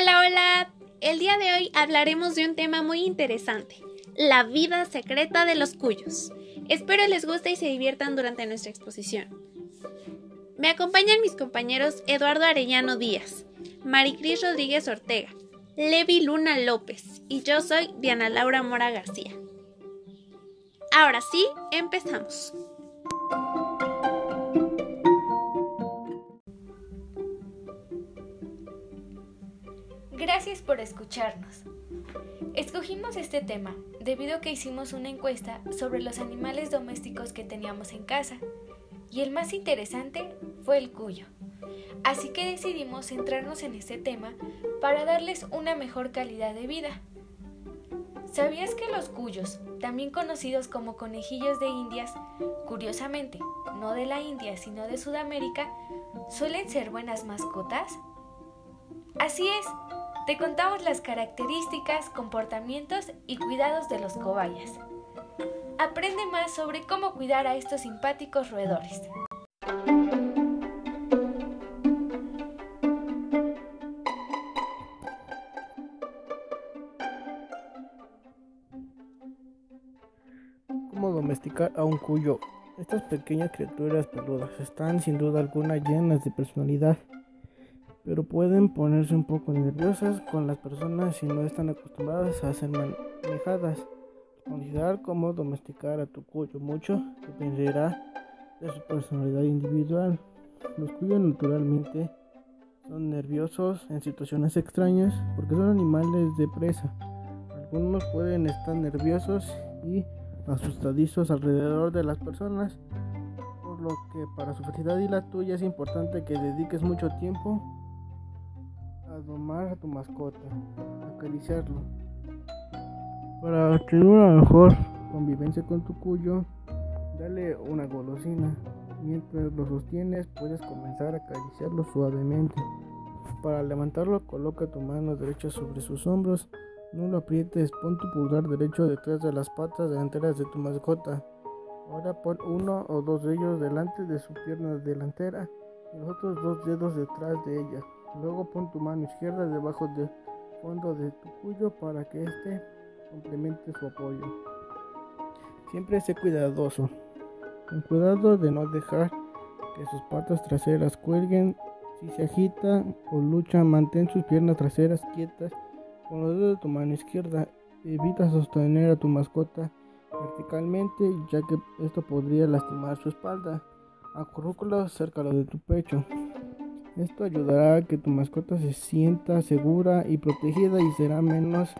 Hola, hola. El día de hoy hablaremos de un tema muy interesante, la vida secreta de los cuyos. Espero les guste y se diviertan durante nuestra exposición. Me acompañan mis compañeros Eduardo Arellano Díaz, Maricris Rodríguez Ortega, Levi Luna López y yo soy Diana Laura Mora García. Ahora sí, empezamos. Gracias por escucharnos. Escogimos este tema debido a que hicimos una encuesta sobre los animales domésticos que teníamos en casa y el más interesante fue el cuyo. Así que decidimos centrarnos en este tema para darles una mejor calidad de vida. ¿Sabías que los cuyos, también conocidos como conejillos de indias, curiosamente, no de la India sino de Sudamérica, suelen ser buenas mascotas? Así es, te contamos las características, comportamientos y cuidados de los cobayas. Aprende más sobre cómo cuidar a estos simpáticos roedores. ¿Cómo domesticar a un cuyo? Estas pequeñas criaturas peludas están sin duda alguna llenas de personalidad pueden ponerse un poco nerviosas con las personas si no están acostumbradas a ser manejadas. Considerar cómo domesticar a tu cuyo mucho dependerá de su personalidad individual. Los cuyos naturalmente son nerviosos en situaciones extrañas porque son animales de presa. Algunos pueden estar nerviosos y asustadizos alrededor de las personas, por lo que para su felicidad y la tuya es importante que dediques mucho tiempo domar a tu mascota, acariciarlo. Para tener una mejor convivencia con tu cuyo, dale una golosina. Mientras lo sostienes, puedes comenzar a acariciarlo suavemente. Para levantarlo, coloca tu mano derecha sobre sus hombros. No lo aprietes, pon tu pulgar derecho detrás de las patas delanteras de tu mascota. Ahora pon uno o dos de ellos delante de su pierna delantera y los otros dos dedos detrás de ella. Luego pon tu mano izquierda debajo del fondo de tu cuyo para que éste complemente su apoyo. Siempre sé cuidadoso. Con cuidado de no dejar que sus patas traseras cuelguen. Si se agita o lucha, mantén sus piernas traseras quietas con los dedos de tu mano izquierda. Evita sostener a tu mascota verticalmente ya que esto podría lastimar su espalda. Acurrúcalo cerca de tu pecho. Esto ayudará a que tu mascota se sienta segura y protegida y será menos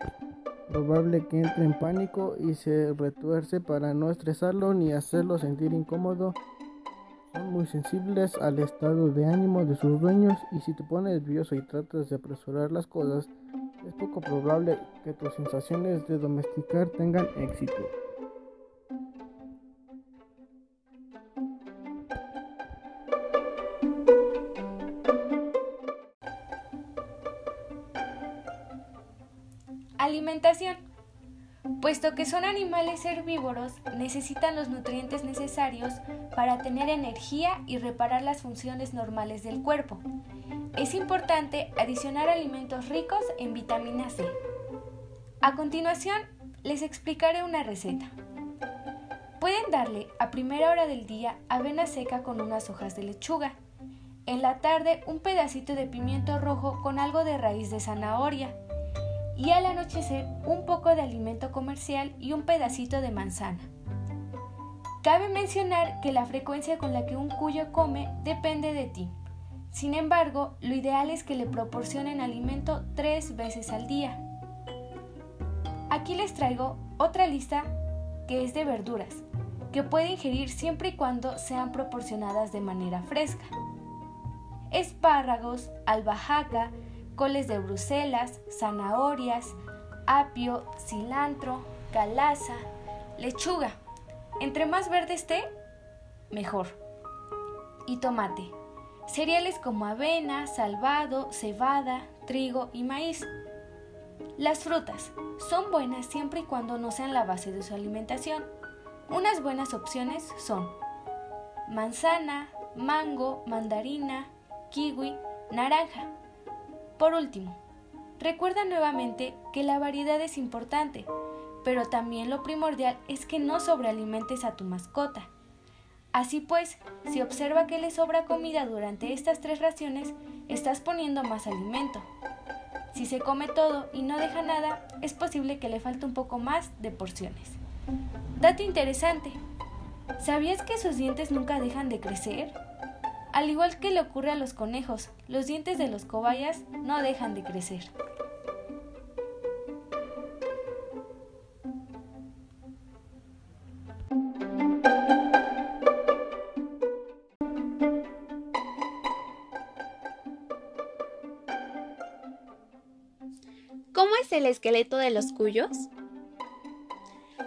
probable que entre en pánico y se retuerce para no estresarlo ni hacerlo sentir incómodo. Son muy sensibles al estado de ánimo de sus dueños y si te pones nervioso y tratas de apresurar las cosas, es poco probable que tus sensaciones de domesticar tengan éxito. Puesto que son animales herbívoros, necesitan los nutrientes necesarios para tener energía y reparar las funciones normales del cuerpo. Es importante adicionar alimentos ricos en vitamina C. A continuación, les explicaré una receta. Pueden darle a primera hora del día avena seca con unas hojas de lechuga. En la tarde un pedacito de pimiento rojo con algo de raíz de zanahoria y al anochecer un poco de alimento comercial y un pedacito de manzana. Cabe mencionar que la frecuencia con la que un cuyo come depende de ti. Sin embargo, lo ideal es que le proporcionen alimento tres veces al día. Aquí les traigo otra lista que es de verduras, que puede ingerir siempre y cuando sean proporcionadas de manera fresca. Espárragos, albahaca, coles de Bruselas, zanahorias, apio, cilantro, calaza, lechuga. Entre más verde esté, mejor. Y tomate. Cereales como avena, salvado, cebada, trigo y maíz. Las frutas son buenas siempre y cuando no sean la base de su alimentación. Unas buenas opciones son manzana, mango, mandarina, kiwi, naranja. Por último, Recuerda nuevamente que la variedad es importante, pero también lo primordial es que no sobrealimentes a tu mascota. Así pues, si observa que le sobra comida durante estas tres raciones, estás poniendo más alimento. Si se come todo y no deja nada, es posible que le falte un poco más de porciones. Dato interesante. ¿Sabías que sus dientes nunca dejan de crecer? Al igual que le ocurre a los conejos, los dientes de los cobayas no dejan de crecer. ¿Cómo es el esqueleto de los cuyos?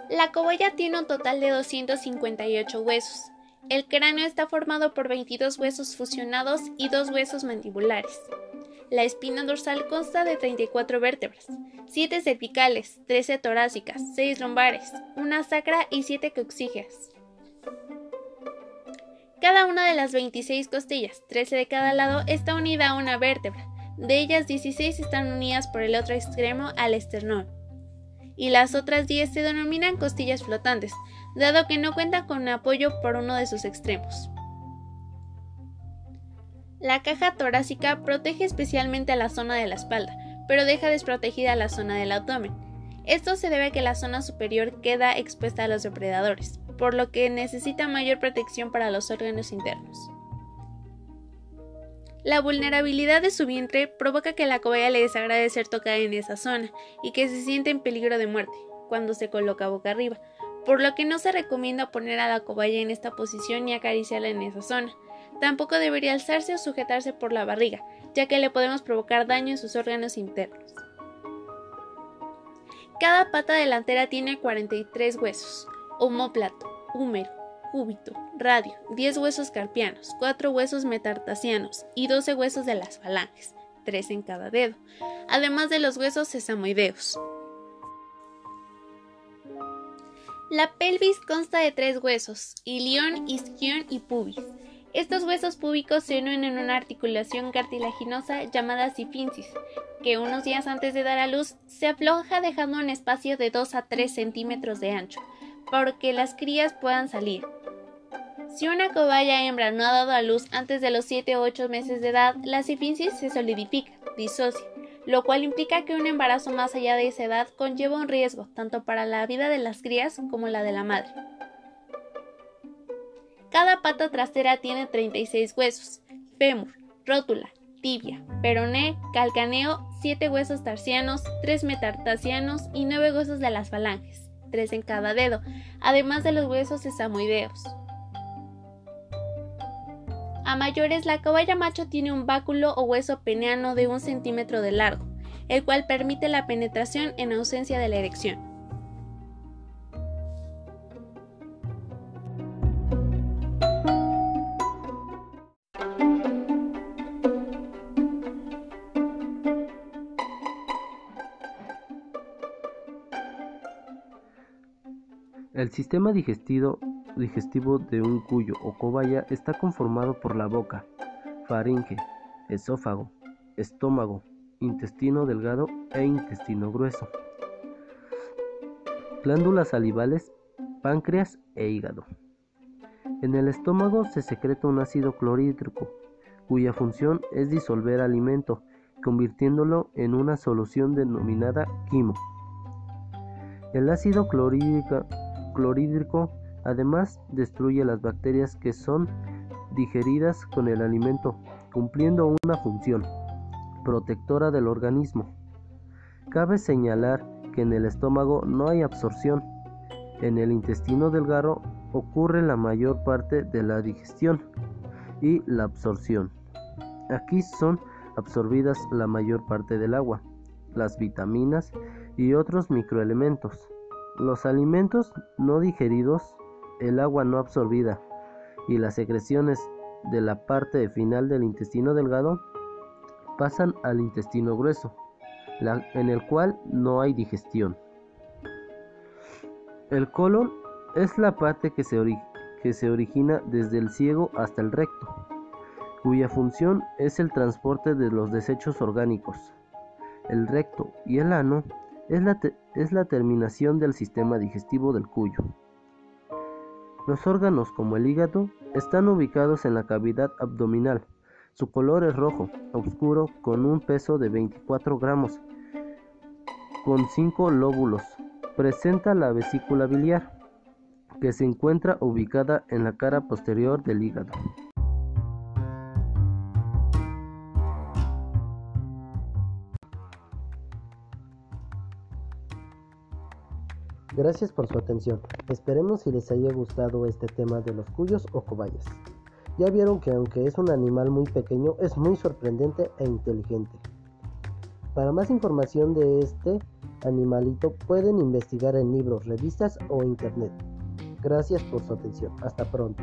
La cobaya tiene un total de 258 huesos. El cráneo está formado por 22 huesos fusionados y dos huesos mandibulares. La espina dorsal consta de 34 vértebras, 7 cervicales, 13 torácicas, 6 lumbares, una sacra y 7 coxígeas. Cada una de las 26 costillas, 13 de cada lado, está unida a una vértebra. De ellas 16 están unidas por el otro extremo al esternón. Y las otras 10 se denominan costillas flotantes, dado que no cuentan con apoyo por uno de sus extremos. La caja torácica protege especialmente a la zona de la espalda, pero deja desprotegida la zona del abdomen. Esto se debe a que la zona superior queda expuesta a los depredadores, por lo que necesita mayor protección para los órganos internos. La vulnerabilidad de su vientre provoca que la cobaya le desagrade ser tocada en esa zona y que se siente en peligro de muerte cuando se coloca boca arriba, por lo que no se recomienda poner a la cobaya en esta posición ni acariciarla en esa zona. Tampoco debería alzarse o sujetarse por la barriga, ya que le podemos provocar daño en sus órganos internos. Cada pata delantera tiene 43 huesos, homóplato, húmero, cúbito, radio, 10 huesos carpianos, 4 huesos metartasianos y 12 huesos de las falanges, 3 en cada dedo, además de los huesos sesamoideos. La pelvis consta de tres huesos, ilión, isquión y pubis. Estos huesos púbicos se unen en una articulación cartilaginosa llamada sifinsis, que unos días antes de dar a luz se afloja dejando un espacio de 2 a 3 centímetros de ancho, para que las crías puedan salir. Si una cobaya hembra no ha dado a luz antes de los 7 o 8 meses de edad, la sifinsis se solidifica, disocia, lo cual implica que un embarazo más allá de esa edad conlleva un riesgo tanto para la vida de las crías como la de la madre. Cada pata trasera tiene 36 huesos, fémur, rótula, tibia, peroné, calcaneo, 7 huesos tarsianos, 3 metartasianos y 9 huesos de las falanges, 3 en cada dedo, además de los huesos sesamoideos. A mayores, la cobaya macho tiene un báculo o hueso peneano de un centímetro de largo, el cual permite la penetración en ausencia de la erección. El sistema digestivo, digestivo de un cuyo o cobaya está conformado por la boca, faringe, esófago, estómago, intestino delgado e intestino grueso, glándulas salivales, páncreas e hígado. En el estómago se secreta un ácido clorhídrico, cuya función es disolver alimento, convirtiéndolo en una solución denominada quimo. El ácido clorhídrico además destruye las bacterias que son digeridas con el alimento, cumpliendo una función protectora del organismo. Cabe señalar que en el estómago no hay absorción. En el intestino delgado ocurre la mayor parte de la digestión y la absorción. Aquí son absorbidas la mayor parte del agua, las vitaminas y otros microelementos. Los alimentos no digeridos, el agua no absorbida y las secreciones de la parte final del intestino delgado pasan al intestino grueso, en el cual no hay digestión. El colon es la parte que se, origina desde el ciego hasta el recto, cuya función es el transporte de los desechos orgánicos. el recto y el ano es la terminación del sistema digestivo del cuyo. Los órganos como el hígado están ubicados en la cavidad abdominal. Su color es rojo, oscuro, con un peso de 24 gramos, con 5 lóbulos. Presenta la vesícula biliar, que se encuentra ubicada en la cara posterior del hígado. Gracias por su atención. Esperemos si les haya gustado este tema de los cuyos o cobayas. Ya vieron que aunque es un animal muy pequeño, es muy sorprendente e inteligente. Para más información de este animalito pueden investigar en libros, revistas o internet. Gracias por su atención. Hasta pronto.